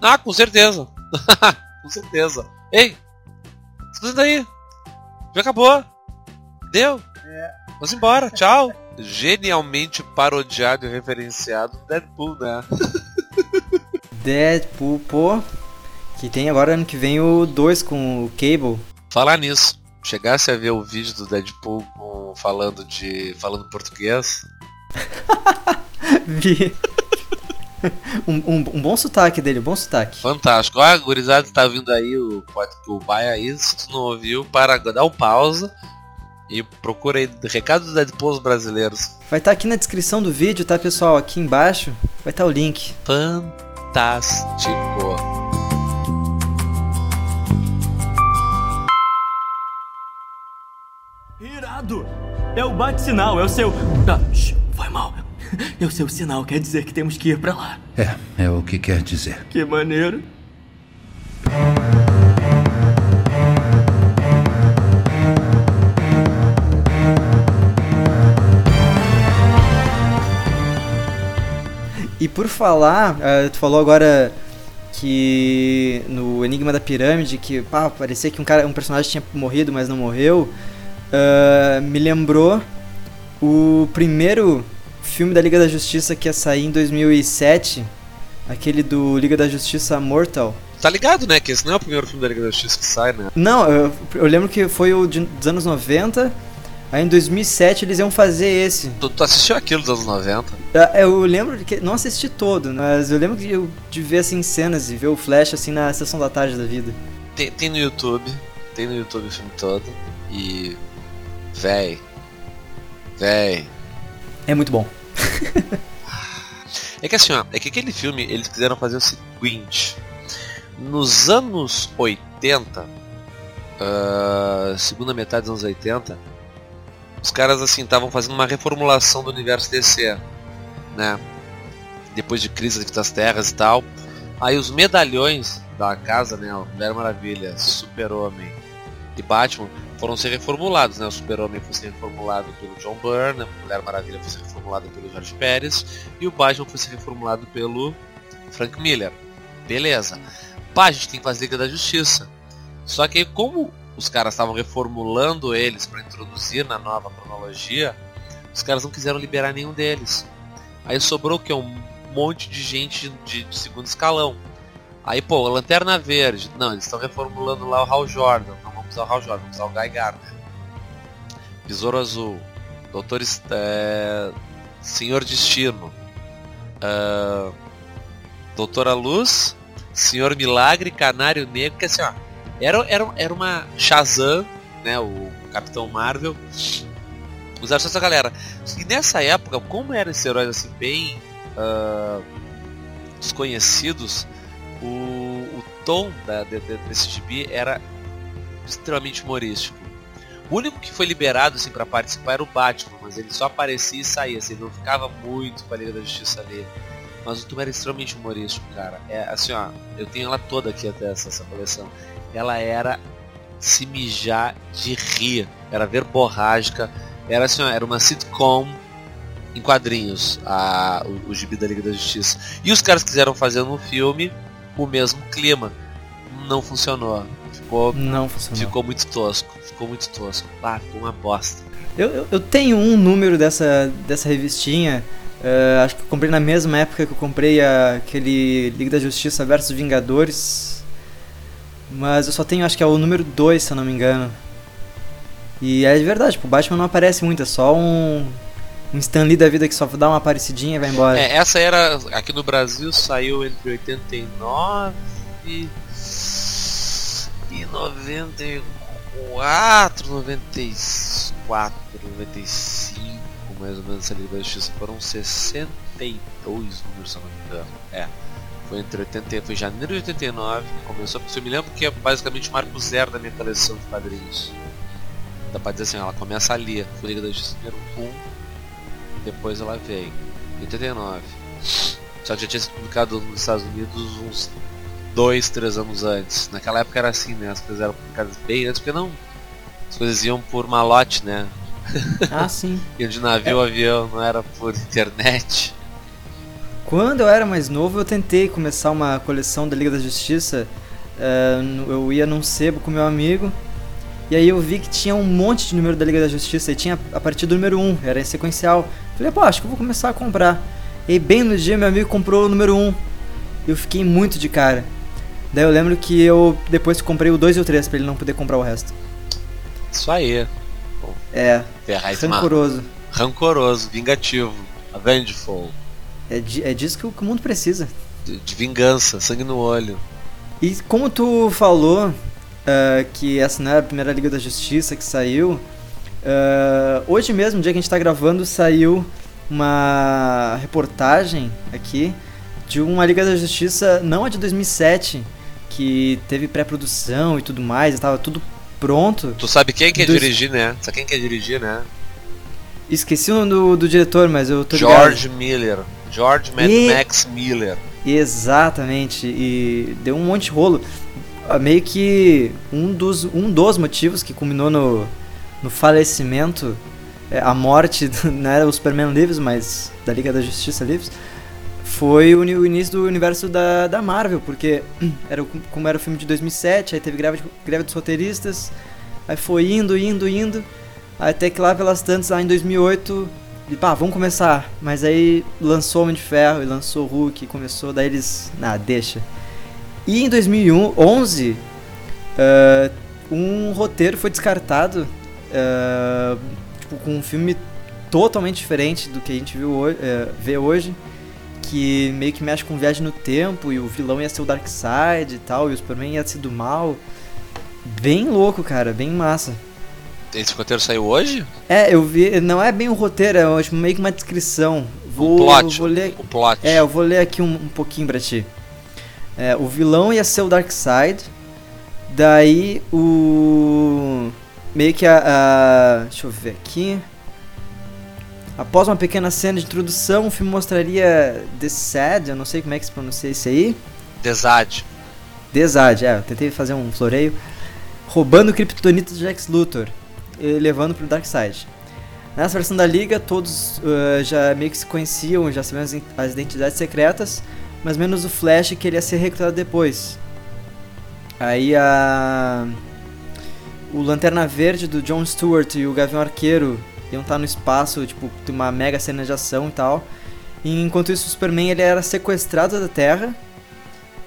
Ah, com certeza. [laughs] com certeza. Ei, escuta daí. Já acabou. Deu. Vamos embora, tchau. [laughs] Genialmente parodiado e referenciado Deadpool, né? Deadpool, pô. Que tem agora ano que vem o 2 com o Cable. Falar nisso, chegasse a ver o vídeo do Deadpool falando de. falando português. [laughs] Vi. um, um, um bom sotaque dele, um bom sotaque. Fantástico. Ah, gurizada, tá vindo aí o, o Baia aí. Se tu não ouviu, para dá um pausa e procura aí recados do Deadpool aos brasileiros. Vai estar aqui na descrição do vídeo, tá pessoal? Aqui embaixo vai estar o link. Fantástico. Irado! É o bate-sinal, é o seu. Ah, foi mal. [laughs] É o seu sinal, quer dizer que temos que ir pra lá. É, é o que quer dizer. Que maneiro. E por falar, eh, tu falou agora que no Enigma da Pirâmide, que pá, parecia que um, cara, um personagem tinha morrido, mas não morreu. Eh, me lembrou o primeiro filme da Liga da Justiça que ia sair em 2007, aquele do Liga da Justiça Mortal. Tá ligado, né? Que esse não é o primeiro filme da Liga da Justiça que sai, né? Não, eu, eu lembro que foi o de- dos anos 90. Aí em 2007 eles iam fazer esse. Tu, tu assistiu aquilo dos anos 90? Ah, Eu lembro que não assisti todo, mas eu lembro de, eu- de ver assim cenas e ver o Flash assim na sessão da tarde da vida. Tem, tem no YouTube. Tem no YouTube o filme todo. E. Véi. Véi. É muito bom. É que assim, ó, é que aquele filme eles quiseram fazer o seguinte. Nos anos 80, ah, segunda metade dos anos 80, os caras assim estavam fazendo uma reformulação do universo DC, né? Depois de Crise das Terras e tal. Aí os medalhões da casa, né, Mulher Maravilha, Super-Homem e Batman foram ser reformulados, né? O Super-Homem foi ser reformulado pelo John Byrne, a Mulher Maravilha foi ser reformulada pelo George Pérez e o Batman foi ser reformulado pelo Frank Miller. Beleza. Pá, a gente tem que fazer Liga da Justiça. Só que aí, como os caras estavam reformulando eles para introduzir na nova cronologia, os caras não quiseram liberar nenhum deles. Aí sobrou que é um monte de gente de, de segundo escalão. Aí, pô, Lanterna Verde. Não, eles estão reformulando lá o Hal Jordan. Não vamos usar o Hal Jordan, vamos usar o Guy Gardner. Besouro Azul. Doutor é, Senhor Destino, uh, Doutora Luz, Senhor Milagre, Canário Negro, que assim, ó, era, era, era uma Shazam, né, o Capitão Marvel, usaram essa galera. E nessa época, como eram esses heróis assim, bem uh, desconhecidos, o, o tom da, de, de, desse gibi era extremamente humorístico. O único que foi liberado assim para participar era o Batman, mas ele só aparecia e saía, assim, ele não ficava muito com a Liga da Justiça ali. Mas o Tom era extremamente humorístico, cara. É assim, ó, eu tenho ela toda aqui até essa, essa coleção. Ela era se mijar de rir, era verborrágica, era assim, ó, era uma sitcom em quadrinhos, a, o, o gibi da Liga da Justiça. E os caras quiseram fazer no filme o mesmo clima. Não funcionou. Ficou, não funcionou. Ficou muito tosco. Ficou muito tosco. Ah, ficou uma bosta. Eu, eu, eu tenho um número dessa, dessa revistinha. Uh, acho que eu comprei na mesma época que eu comprei a, aquele Liga da Justiça versus Vingadores. Mas eu só tenho, acho que é o número 2, se eu não me engano. E é de verdade, tipo, o Batman não aparece muito, é só um, um Stan Lee da vida que só dá uma aparecidinha e vai embora. É, essa era, aqui no Brasil, saiu entre 89 e 94, 94, 95, mais ou menos, Liga da Justiça. Foram 62 números, se não me engano. É. Foi entre 80, foi janeiro de 89 que começou, porque eu me lembro que é basicamente o marco zero da minha coleção de quadrinhos. Dá pra dizer assim, ela começa ali, foi Liga da Justiça número 1, depois ela veio, em 89. Só que já tinha sido publicado nos Estados Unidos uns 2, 3 anos antes. Naquela época era assim, né? As coisas eram publicadas bem antes, porque não. As coisas iam por malote, né? Ah, sim. [laughs] Iam de navio é. avião, não era por internet. Quando eu era mais novo, eu tentei começar uma coleção da Liga da Justiça. Uh, eu ia num sebo com meu amigo. E aí eu vi que tinha um monte de número da Liga da Justiça. E tinha a partir do número 1, era em sequencial. Falei, pô, acho que eu vou começar a comprar. E bem no dia, meu amigo comprou o número 1. Eu fiquei muito de cara. Daí eu lembro que eu depois comprei o 2 e o 3 pra ele não poder comprar o resto. Isso aí. É. Ferraz rancoroso. Rancoroso, vingativo. Avengeful. É, é disso que o, que o mundo precisa. De, de, vingança, sangue no olho. E como tu falou uh, que essa não é a primeira Liga da Justiça que saiu, uh, hoje mesmo, no dia que a gente está gravando, saiu uma reportagem aqui de uma Liga da Justiça, não a de 2007, que teve pré-produção e tudo mais, estava tudo pronto. Tu sabe quem quer dirigir, né? Sabe quem quer dirigir, né? Esqueci o nome do, do diretor, mas eu tô George ligado. Miller. George Mad e... Max Miller. Exatamente. E deu um monte de rolo. Ah, meio que um dos, um dos motivos que culminou no, no falecimento, é, a morte, [laughs] não era o Superman Lives, mas da Liga da Justiça Lives, foi o, o, início do universo da, da Marvel, porque [clears throat] era, como era o filme de 2007, aí teve greve, greve dos roteiristas, aí foi indo, indo, indo, até que lá pelas tantas, lá em 2008, e pá, vamos começar. Mas aí lançou Homem de Ferro e lançou Hulk, começou, daí eles, ah, deixa. E em 2011, uh, eh, um roteiro foi descartado uh, tipo, com um filme totalmente diferente do que a gente viu uh, vê hoje, que meio que mexe com viagem no tempo e o vilão ia ser o Darkseid e tal, e o Superman ia ser do mal. Bem louco, cara, bem massa. Esse roteiro saiu hoje? É, eu vi. Não é bem um roteiro, é meio que uma descrição. Vou, o plot. Vou ler, o plot. É, eu vou ler aqui um, um pouquinho pra ti. É, o vilão ia ser o Darkseid. Daí o. Meio que a, a. Deixa eu ver aqui. Após uma pequena cena de introdução, o filme mostraria The Sad, eu não sei como é que se pronuncia isso aí. Desad. Desad, é, eu tentei fazer um floreio. Roubando o Kryptonita de Jax Luthor, e levando pro Darkseid. Nessa versão da Liga, todos uh, já meio que se conheciam, já sabiam as, as identidades secretas, mas menos o Flash que ele ia ser recrutado depois. Aí a o Lanterna Verde do John Stewart e o Gavião Arqueiro iam estar no espaço, tipo, uma mega cena de ação e tal. E enquanto isso, o Superman ele era sequestrado da Terra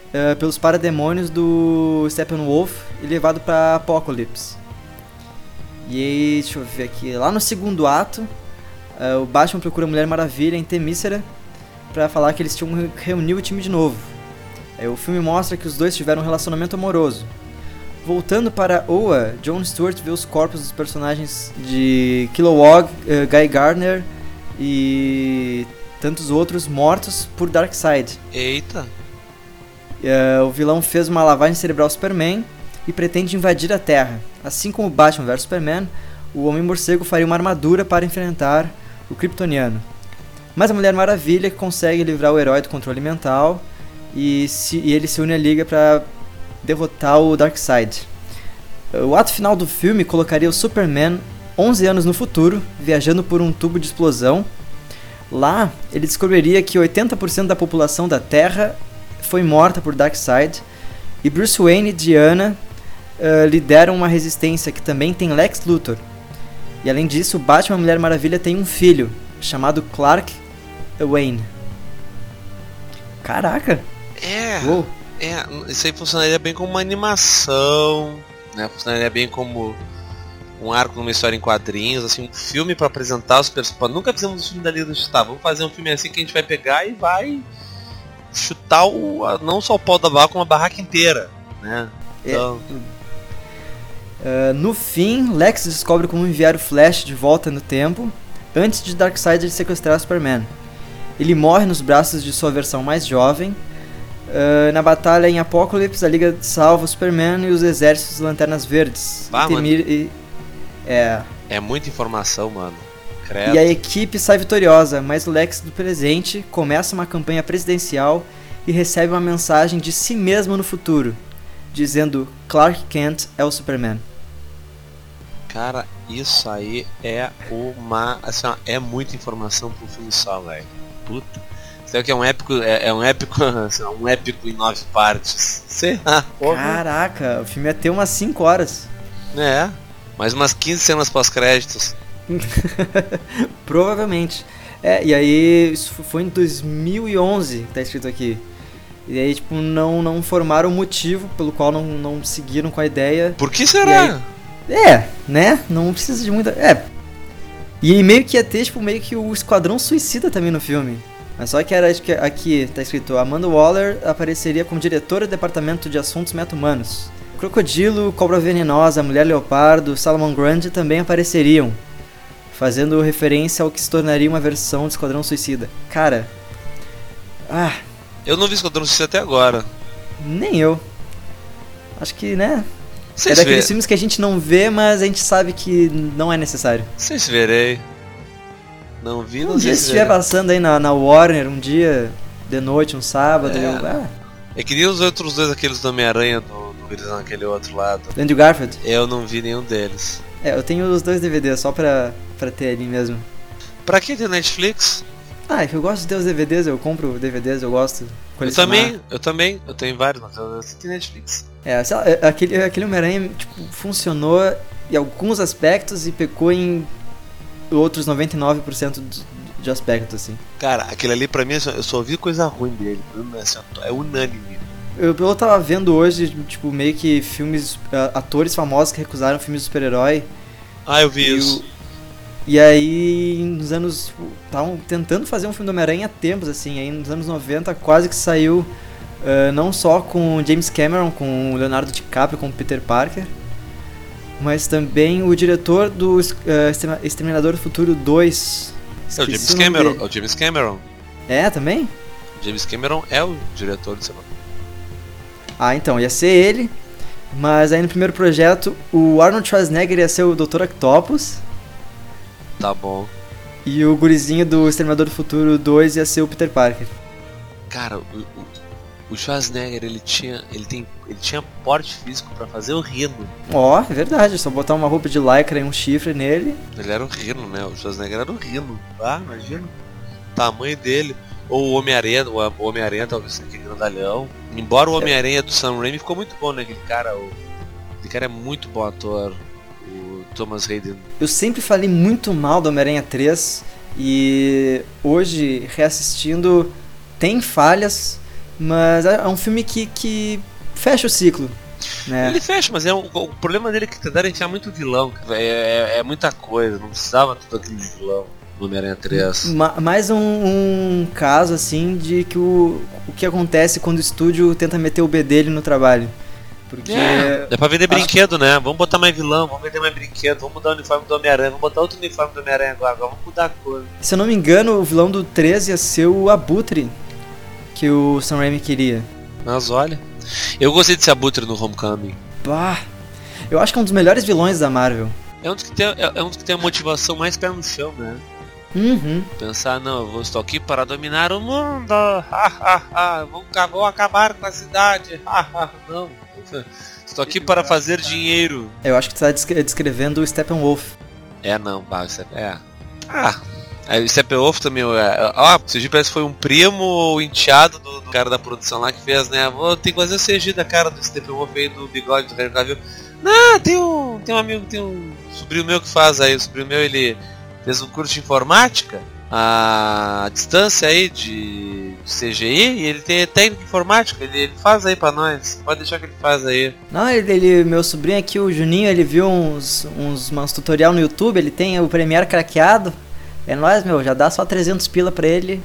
uh, pelos parademônios do Steppenwolf e levado para Apocalipse. E aí, deixa eu ver aqui, lá no segundo ato, Uh, o Batman procura a Mulher Maravilha em Temícera para falar que eles tinham reunido o time de novo. o filme mostra que os dois tiveram um relacionamento amoroso. Voltando para Oa, Jon Stewart vê os corpos dos personagens de Kilowog, uh, Guy Gardner e tantos outros mortos por Darkseid. Eita! Uh, o vilão fez uma lavagem cerebral ao Superman e pretende invadir a Terra. Assim como Batman vs Superman, o Homem-Morcego faria uma armadura para enfrentar o Kryptoniano. Mas a Mulher Maravilha consegue livrar o herói do controle mental e, se, e ele se une à Liga para derrotar o Darkseid. O ato final do filme colocaria o Superman 11 anos no futuro, viajando por um tubo de explosão. Lá, ele descobriria que 80% da população da Terra foi morta por Darkseid e Bruce Wayne e Diana uh, lideram uma resistência que também tem Lex Luthor. E além disso, Batman e Mulher Maravilha têm um filho chamado Clark Wayne. Caraca! É, Uou. É, isso aí funcionaria bem como uma animação, né? Funcionaria bem como um arco numa história em quadrinhos, assim, um filme para apresentar os personagens. Nunca fizemos um filme da Liga da Justiça. Vamos fazer um filme assim que a gente vai pegar e vai chutar o, não só o pau da barraca, como a barraca inteira, né? É, então... É, uh, no fim, Lex descobre como enviar o Flash de volta no tempo antes de Darkseid sequestrar Superman. Ele morre nos braços de sua versão mais jovem. Uh, na batalha em Apocalipse, a Liga salva Superman e os exércitos de Lanternas Verdes. Temir, e, é. é muita informação, mano. Credo. E a equipe sai vitoriosa, mas o Lex do presente começa uma campanha presidencial e recebe uma mensagem de si mesmo no futuro, dizendo Clark Kent é o Superman. Cara, isso aí é uma. Assim, ó, é muita informação pro filme só, velho. Puta. Será que é um épico. É, é um épico. [laughs] Um épico em nove partes. Sei lá, porra. Caraca, o filme ia ter umas 5 horas. É. Mais umas 15 cenas pós-créditos. [laughs] Provavelmente. É, e aí, isso foi em 2011 que tá escrito aqui. E aí, tipo, não, não formaram o motivo pelo qual não, não seguiram com a ideia. Por que será? Aí, é, né? Não precisa de muita. É. E meio que ia ter, tipo, meio que o Esquadrão Suicida também no filme. Mas só que era que aqui tá escrito Amanda Waller apareceria como diretora do departamento de assuntos meta-humanos. Crocodilo, Cobra Venenosa, Mulher Leopardo, Salomon Grande também apareceriam, fazendo referência ao que se tornaria uma versão de Esquadrão Suicida. Cara. Ah. Eu não vi Esquadrão Suicida até agora. Nem eu. Acho que, né? Vocês é daqueles vê... filmes que a gente não vê, mas a gente sabe que não é necessário. Vocês verei. Não vi, não Um dia se estiver passando aí na, na Warner, um dia de noite, um sábado, é. eu. Ah. É que nem os outros dois, aqueles do Homem-Aranha, do, do, naquele outro lado. Andrew Garfield? Eu não vi nenhum deles. É, eu tenho os dois DVDs só pra, pra ter ali mesmo. Pra que ter Netflix? Ah, é que eu gosto de ter os DVDs, eu compro DVDs, eu gosto. Eu também, eu também, eu tenho vários, mas eu tenho Netflix. É, é, aquele, aquele Homem-Aranha tipo, funcionou em alguns aspectos e pecou em outros 99% de aspectos, assim. Cara, aquele ali pra mim, eu só ouvi coisa ruim dele. Assim, é unânime. Eu, eu tava vendo hoje, tipo, meio que filmes. atores famosos que recusaram filmes de super-herói. Ah, eu vi isso. e aí, nos anos. Estavam tipo, tentando fazer um filme do Homem-Aranha há tempos, assim. Aí, nos anos 90, quase que saiu. Uh, não só com James Cameron, com Leonardo DiCaprio, com Peter Parker, mas também o diretor do uh, Exterminador do Futuro 2. É o James Cameron. É o James Cameron. É, também? James Cameron é o diretor do cinema. Ah, então, ia ser ele. Mas aí no primeiro projeto, o Arnold Schwarzenegger ia ser o Dr. Octopus. Tá bom. E o gurizinho do Exterminador do Futuro 2 ia ser o Peter Parker. Cara, o, o, o Schwarzenegger, ele tinha, ele tem, ele tinha porte físico para fazer o Rino. Ó, oh, é verdade, só botar uma roupa de lycra e um chifre nele. Ele era um Rino, né? O Schwarzenegger era um Rino. Ah, imagina. O tamanho dele. Ou o Homem-Aranha, o Homem-Aranha talvez aquele grandalhão. Embora o Homem-Aranha do Sam Raimi ficou muito bom, né? Aquele cara, o, aquele cara é muito bom ator, o Thomas Hayden. Eu sempre falei muito mal do Homem-Aranha 3 e hoje, reassistindo, tem falhas, mas é, é um filme que, que fecha o ciclo. Né? Ele fecha, mas é um, o problema dele é que tentaram enfiar muito vilão. É, é, é, muita coisa, não precisava tudo aquele vilão. no Homem-Aranha 3. Ma- mais um, um caso, assim, de que o, o que acontece quando o estúdio tenta meter o B dele no trabalho. Porque. É pra vender brinquedo, né? Vamos botar mais vilão, vamos vender mais brinquedo, vamos mudar o uniforme do Homem-Aranha, vamos botar outro uniforme do Homem-Aranha agora, agora vamos mudar a cor. Se eu não me engano, o vilão do 13 ia ser o Abutre. Que o Sam Raimi queria. Mas olha. Eu gostei desse abutre no Homecoming. Bah. Eu acho que é um dos melhores vilões da Marvel. É um dos que tem, é, é um dos que tem a motivação mais pé no chão, né? Uhum. Pensar, não, eu vou, estou aqui para dominar o mundo. Ha, ha, ha. Vou, ca- vou acabar com a cidade. Ha. Não. [laughs] Estou aqui para fazer dinheiro. Eu acho que tu tá descre- descrevendo o Steppenwolf. É, não, é. é. Ah. O Steppenwolf também, ó, o CG parece que foi um primo ou enteado do, do cara da produção lá que fez, né? Ter que fazer o CG da cara do Steppenwolf aí, do bigode do Henry Cavill. Não, tem um, tem um amigo, tem um sobrinho meu que faz aí, o sobrinho meu ele fez um curso de informática a distância aí de, CGI e ele tem técnico de informática, ele, ele faz aí pra nós, pode deixar que ele faz aí. Não, ele, ele- meu sobrinho aqui, o Juninho, ele viu uns, uns, uns tutorial no YouTube, ele tem o Premiere craqueado. É nóis, meu, já dá só 300 pila pra ele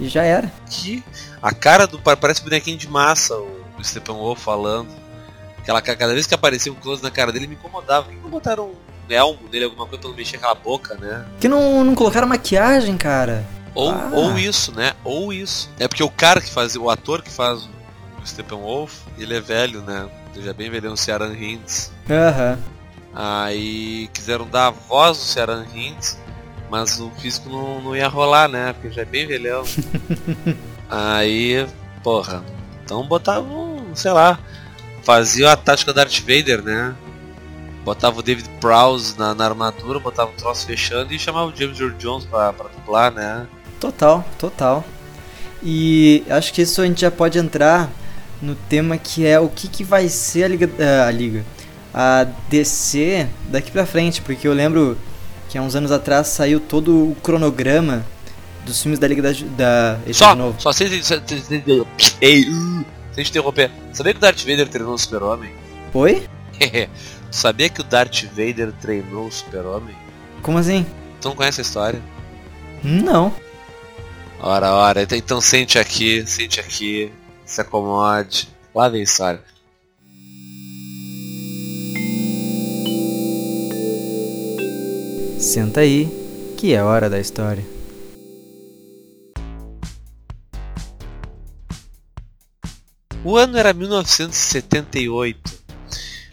e já era. Que a cara do pa- parece um bonequinho de massa o, Steppenwolf falando. Aquela cada vez que aparecia um close na cara dele me incomodava. Por que não botaram um elmo nele, alguma coisa pra não mexer aquela boca, né? Que não, não colocaram maquiagem, cara. Ou, Ah. ou isso, né? Ou isso. É porque o cara que faz, o ator que faz o Steppenwolf, ele é velho, né? Ele já é bem velhão, o Ciaran Hinds. Aham. Aí quiseram dar a voz do Ciaran Hinds, mas o físico não, não ia rolar, né? Porque já é bem velhão. [laughs] Aí, porra, então botavam, sei lá, fazia a tática da Darth Vader, né? Botava o David Prowse na, na armadura, botava o troço fechando e chamava o James Earl Jones pra, pra dublar, né? Total, total. E acho que isso a gente já pode entrar no tema que é o que, que vai ser a Liga, ah, a Liga, a DC daqui pra frente, porque eu lembro que há uns anos atrás saiu todo o cronograma dos filmes da Liga da, da Só, de novo. só sem, [laughs] Ei, uh, sem te interromper. Sabia que o Darth Vader treinou o Super-Homem? Oi? [laughs] Sabia que o Darth Vader treinou o Super-Homem? Como assim? Tu não conhece a história? Não. Ora, ora, então- então sente aqui, sente aqui, se acomode. Lá vem a história. Senta aí, que é hora da história. O ano era 1978.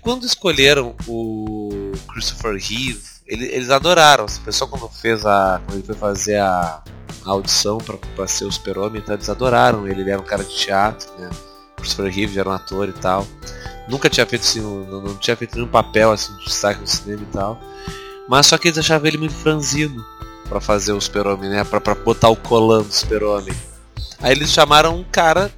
Quando escolheram o Christopher Reeve, ele- eles adoraram. O pessoal quando fez a. Quando ele foi fazer a, a audição pra ser o Super-Homem, então eles adoraram ele. Ele era um cara de teatro, né? Christopher Reeve era um ator e tal. Nunca tinha feito assim, não, não tinha feito nenhum papel assim de destaque no cinema e tal. Mas só que eles achavam ele muito franzino pra fazer o Super-Homem, né? Pra, pra botar o colã do Super-Homem. Aí eles chamaram um cara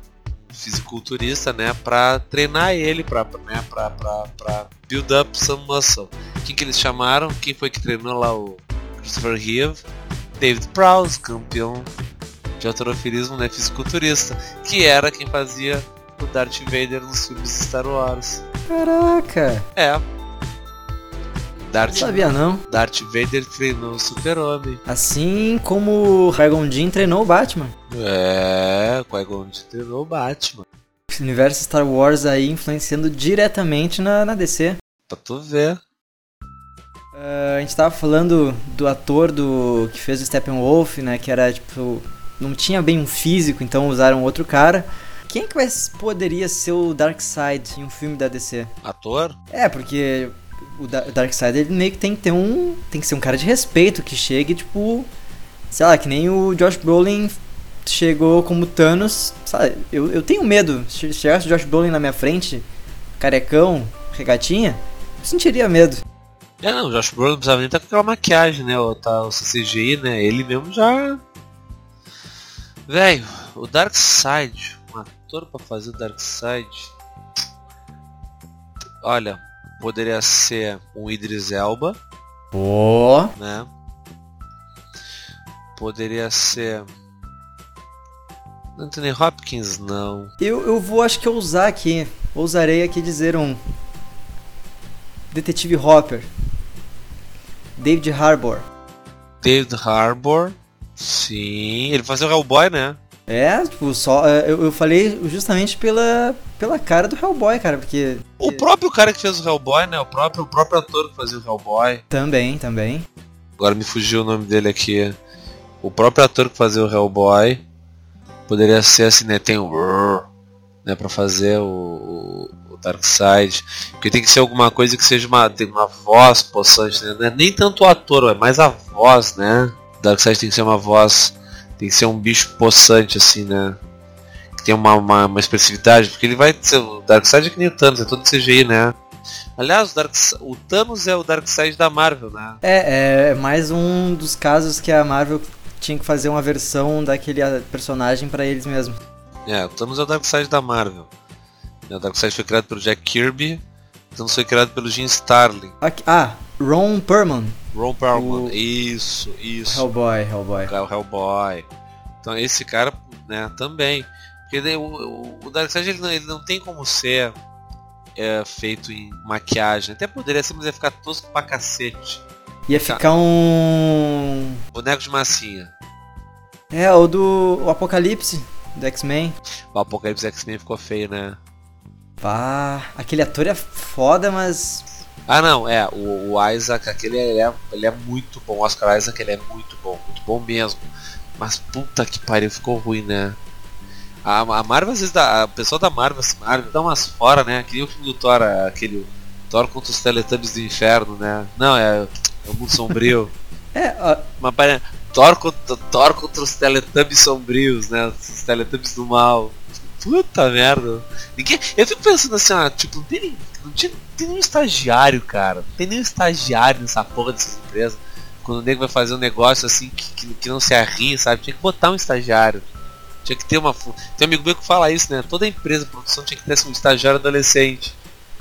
fisiculturista, né, pra treinar ele, pra, né, pra, pra, pra build up some muscle. Quem que eles chamaram? Quem foi que treinou lá o Christopher Reeve? David Prowse, campeão de alterofilismo, né, fisiculturista, que era quem fazia o Darth Vader nos filmes Star Wars. Caraca, É. não Darth, sabia não. Darth Vader treinou o Super-Homem. Assim como o Jinn treinou o Batman. É, Qui-Gon Jinn treinou o Batman. O universo Star Wars aí influenciando diretamente na, na DC. Pra tu ver. Ah, a gente tava falando do ator do que fez o Steppenwolf, né? Que era tipo. Não tinha bem um físico, então usaram outro cara. Quem que vai, poderia ser o Darkseid em um filme da DC? Ator? É, porque o Da- Darkseid ele meio que tem que ter um. Tem que ser um cara de respeito que chegue, tipo. Sei lá, que nem o Josh Brolin chegou como Thanos. Sabe, eu, eu tenho medo. Se chegasse o Josh Brolin na minha frente, carecão, regatinha, eu sentiria medo. É, não, o Josh Brolin não precisava nem estar com aquela maquiagem, né? O, tá, o CGI, né? Ele mesmo já. Velho, o Darkseid, um ator pra fazer o Darkseid. Olha, poderia ser um Idris Elba, Ó. né? Poderia ser. Anthony Hopkins, não. Eu, eu vou, acho que ousar aqui. Ousarei aqui dizer um. Detetive Hopper. David Harbour. David Harbour. Sim, ele fazia o Hellboy, né? É, tipo, só. é, Eu, eu falei justamente pela, pela cara do Hellboy, cara, porque. O próprio cara que fez o Hellboy, né? O próprio, o próprio ator que fazia o Hellboy. Também, também. Agora me fugiu o nome dele aqui. O próprio ator que fazia o Hellboy. Poderia ser assim, né? Tem o. Né, pra fazer o, o, o Darkseid. Porque tem que ser alguma coisa que seja uma, tem uma voz possante, né? É nem tanto o ator, é mais a voz, né? O Darkseid tem que ser uma voz. Tem que ser um bicho possante, assim, né? Que tem uma, uma, uma expressividade. Porque ele vai ser. O Darkseid é que nem o Thanos, é todo CGI, né? Aliás, o, Dark, o Thanos é o Darkseid da Marvel, né? É, é mais um dos casos que a Marvel tinha que fazer uma versão daquele ah, personagem pra eles mesmos. É, o Thanos é o Darkseid da Marvel. O Darkseid foi criado pelo Jack Kirby. O Thanos foi criado pelo Jim Starlin. Ah, Ron Perlman, Ron Perlman. O- Isso, isso. Hellboy, Hellboy. O Hellboy. Então esse cara, né, também. Porque o, o, o Darkseid ele não, ele não tem como ser é, feito em maquiagem. Até poderia ser, mas ia ficar tosco pra cacete. Ia ficar um. Boneco de massinha. É, o do o Apocalipse, do X-Men. O Apocalipse X-Men ficou feio, né? Pá, aquele ator é foda, mas. Ah não, é, o, o Isaac, aquele ele é, ele é muito bom, o Oscar Isaac ele é muito bom, muito bom mesmo. Mas puta que pariu, ficou ruim, né? A, a Marvel, às vezes, dá, a pessoa da Marvel, assim, Marvel dá umas fora, né? Que nem o filme do Thor, aquele Thor contra os Teletubbies do Inferno, né? Não, é, é o Mundo Sombrio. [laughs] É, ó, Mas Thor contra, Thor contra os Teletubbies sombrios, né? Os Teletubbies do mal. Puta merda. Ninguém, eu fico pensando assim, ó, tipo, não tem, tem nenhum estagiário, cara. Não tem nenhum estagiário nessa porra dessas empresas. Quando o nego vai fazer um negócio assim que, que, que não se arrie, sabe? Tinha que botar um estagiário. Tinha que ter uma. Tem um amigo meu que fala isso, né? Toda empresa produção tinha que ter assim, um estagiário adolescente.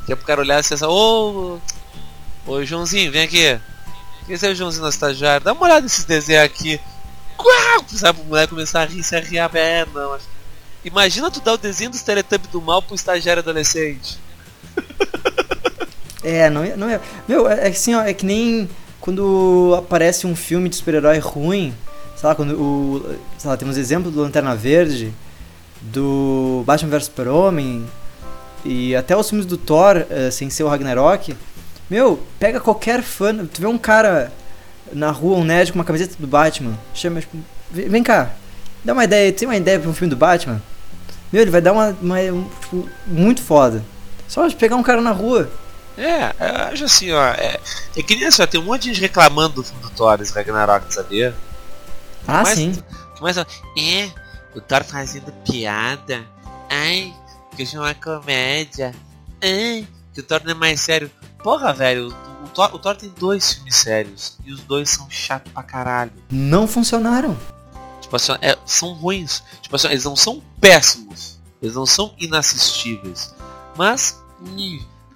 Que é pro cara olhar assim, assim, ô. Ô Joãozinho, vem aqui. Esse é o Joãozinho nosso estagiário. Dá uma olhada nesses desenhos aqui. Uau! [laughs] Sabe, o moleque começar a rir, se arriar. É, não. acho- Imagina tu dar o desenho dos Teletubbies do mal pro estagiário adolescente. [laughs] é, não é. Não é meu, é, é assim, ó, é que nem quando aparece um filme de super-herói ruim. Sei lá, quando o. Sei lá, temos exemplo do Lanterna Verde, do Batman vs Super-Homem, e até os filmes do Thor, eh, sem ser o Ragnarok. Meu, pega qualquer fã. Tu vê um cara na rua, um nerd com uma camiseta do Batman, chama, tipo, vem cá, dá uma ideia, tem uma ideia pra um filme do Batman? Meu, ele vai dar uma, uma um, tipo, muito foda. Só de pegar um cara na rua. É, eu acho assim, ó. É, é que nem assim, ó, tem um monte de gente reclamando do filme do Thor, esse Ragnarok, sabia? Ah, Mas- sim. Mais, ó, é, o Thor fazendo piada. Ai, que isso é uma comédia. Ai, que o Thor não é mais sério. Porra, velho, o, Thor, o Thor tem dois filmes sérios. E os dois são chatos pra caralho. Não funcionaram. Tipo assim, é, são ruins. Tipo assim, eles não são péssimos. Eles não são inassistíveis. Mas,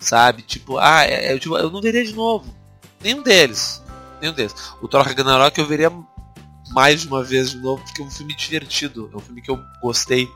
sabe? Tipo, ah, é, é, tipo, eu não veria de novo. Nenhum deles. Nenhum deles. O Thor Ragnarok eu veria mais de uma vez de novo, porque é um filme divertido. É um filme que eu gostei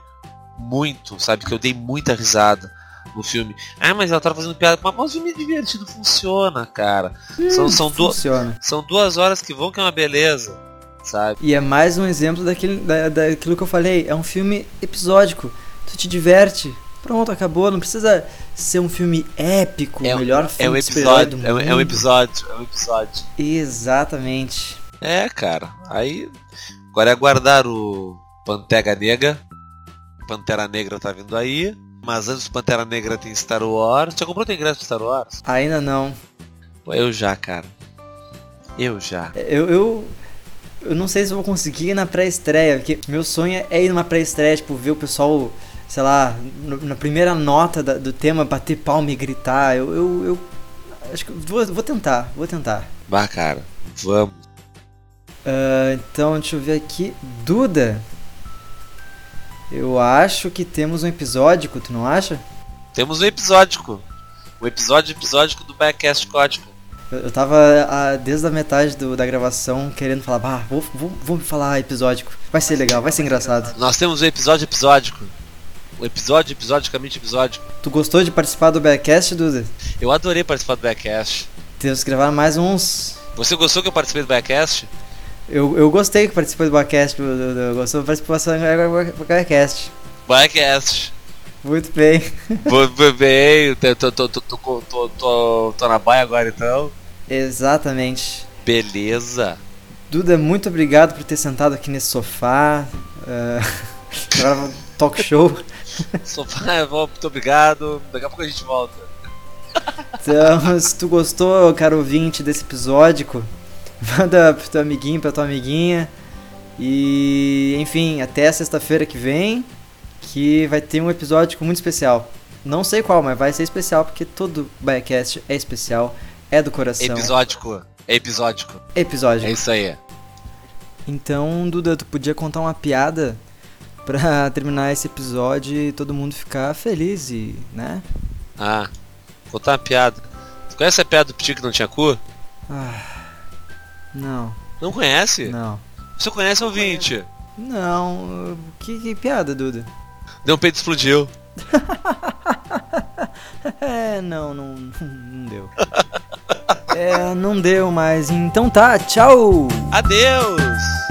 muito, sabe? Que eu dei muita risada no filme. Ah, mas ela tá fazendo piada. Mas, mas o filme divertido funciona, cara. São, são, duas, Funciona. são duas horas que vão, que é uma beleza. Sabe? E é mais um exemplo daquele, da, daquilo que eu falei. É um filme episódico. Tu te diverte. Pronto, acabou. Não precisa ser um filme épico, É o um- melhor É filme um de super-herói do episódio, é um, é um episódio, é um episódio. Exatamente. É, cara. Aí agora é aguardar o Pantera Negra. Pantera Negra tá vindo aí. Mas antes do Pantera Negra tem Star Wars. Já comprou teu ingresso pro Star Wars? Ainda não. Pô, eu já, cara. Eu já. Eu, eu, eu não sei se eu vou conseguir ir na pré-estreia, porque meu sonho é ir numa pré-estreia, tipo, ver o pessoal, sei lá, no- na primeira nota da- do tema, bater palma e gritar. Eu, eu, eu acho que vou, vou tentar, vou tentar. Bah, cara. Vamos. Ah, então, deixa eu ver aqui. Duda, eu acho que temos um episódico, tu não acha? Temos um episódico. Um episódio episódico do Backcast Código. Eu, tava ah, desde a metade do- da gravação querendo falar, bah, vou, vou, vou falar episódico. Vai ser legal, vai ser engraçado. Nós temos um episódio episódico. Um episódio episodicamente episódico. Tu gostou de participar do Backcast, Duda? Eu adorei participar do Backcast. Temos que gravar mais uns. Você gostou que eu participei do Backcast? Eu, eu gostei que participou do Barcast, Duda. Gostou da participação do Barcast. Barcast. Muito bem. Muito bem, tô, tô, tô, tô, tô, tô, tô na baia agora então. Exatamente. Beleza. Duda, muito obrigado por ter sentado aqui nesse sofá. Uh, [laughs] agora talk show. Sofá, muito obrigado. Daqui a pouco a gente volta. Então, se tu gostou, caro ouvinte, desse episódio, [laughs] manda pro teu amiguinho, pra tua amiguinha. E, enfim, até sexta-feira que vem, que vai ter um episódio muito especial. Não sei qual, mas vai ser especial, porque todo Biacast é especial, é do coração. Episódico. É episódico. Episódio. É isso aí. Então, Duda, tu podia contar uma piada pra [laughs] terminar esse episódio e todo mundo ficar feliz e, né? Ah, contar uma piada. Tu conhece a piada do Petit que não tinha cu? Ah, não. Não conhece? Não. Você conhece ouvinte? Não. Que, que piada, Duda? Deu um peito explodiu. [laughs] [laughs] é, não, não, [laughs] não deu. é, não deu, mas então tá, tchau! Adeus!